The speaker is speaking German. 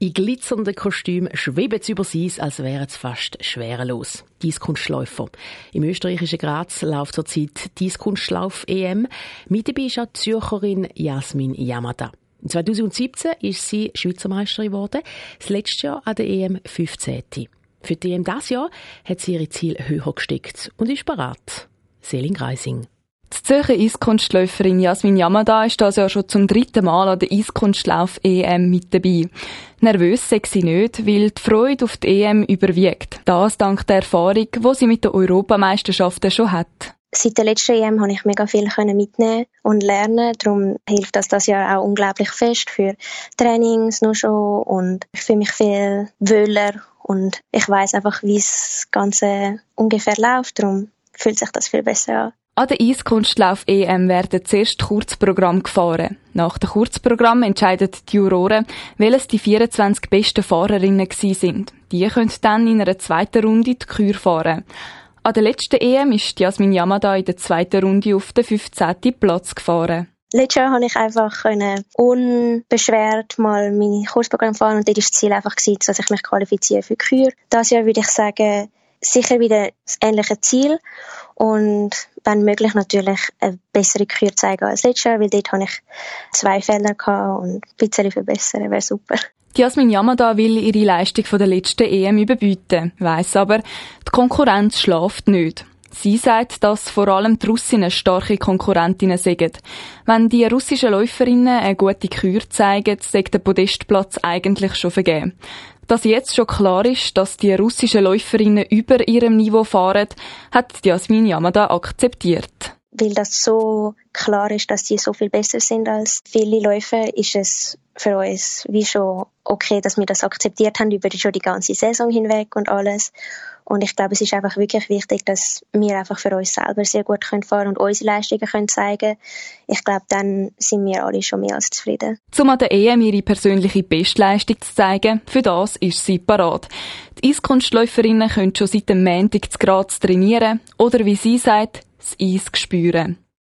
In glitzernden Kostümen schweben sie über Eis, als wären sie fast schwerelos. Kunstläufer. Im österreichischen Graz läuft zurzeit Kunstlauf EM. Mit dabei ist auch die Zürcherin Jasmin Yamada. 2017 ist sie Schweizer Meisterin geworden, das letzte Jahr an der EM 15. Für die EM dieses Jahr hat sie ihre Ziel höher gesteckt und ist bereit. Selin Greising. Zürcher Eiskunstläuferin Jasmin Yamada ist das ja schon zum dritten Mal an der Eiskunstlauf EM mit dabei. Nervös sei sie nicht, weil die Freude auf die EM überwiegt. Das dank der Erfahrung, die sie mit den Europameisterschaften schon hat. Seit der letzten EM konnte ich mega viel mitnehmen und lernen. Darum hilft das das Jahr auch unglaublich fest für Trainings nur schon und ich fühle mich viel wohler und ich weiß einfach, wie das Ganze ungefähr läuft. Darum fühlt sich das viel besser an. An der Eiskunstlauf EM werden zuerst Kurzprogramm gefahren. Nach dem Kurzprogramm entscheidet die Juroren, welches die 24 besten Fahrerinnen sind. Die können dann in einer zweiten Runde die Kür fahren. An der letzten EM ist Jasmin Yamada in der zweiten Runde auf den 15. Platz gefahren. Letztes Jahr konnte ich einfach unbeschwert mal mein Kursprogramm fahren und dort war das Ziel einfach, dass ich mich qualifiziere für die Kür. Dieses Jahr würde ich sagen, sicher wieder das ähnliche Ziel und wenn möglich natürlich eine bessere Kür zeigen als letztes Jahr, weil dort habe ich zwei Fehler gehabt und ein bisschen verbessern wäre super. Jasmin Yamada will ihre Leistung von der letzten EM überbieten, weiss aber, die Konkurrenz schlaft nicht. Sie sagt, dass vor allem die Russinnen starke Konkurrentinnen sind. Wenn die russischen Läuferinnen eine gute Kür zeigen, sagt der Podestplatz eigentlich schon vergeben. Dass jetzt schon klar ist, dass die russischen Läuferinnen über ihrem Niveau fahren, hat Jasmin Yamada akzeptiert. Weil das so klar ist, dass sie so viel besser sind als viele Läufer, ist es für uns wie schon okay, dass wir das akzeptiert haben über schon die ganze Saison hinweg und alles. Und ich glaube, es ist einfach wirklich wichtig, dass wir einfach für uns selber sehr gut können fahren und unsere Leistungen können zeigen. Ich glaube, dann sind wir alle schon mehr als zufrieden. Um an der EM ihre persönliche Bestleistung zu zeigen, für das ist sie parat. Die Eiskunstläuferinnen können schon seit dem Montag zu Graz trainieren oder wie sie sagt, das Eis spüren.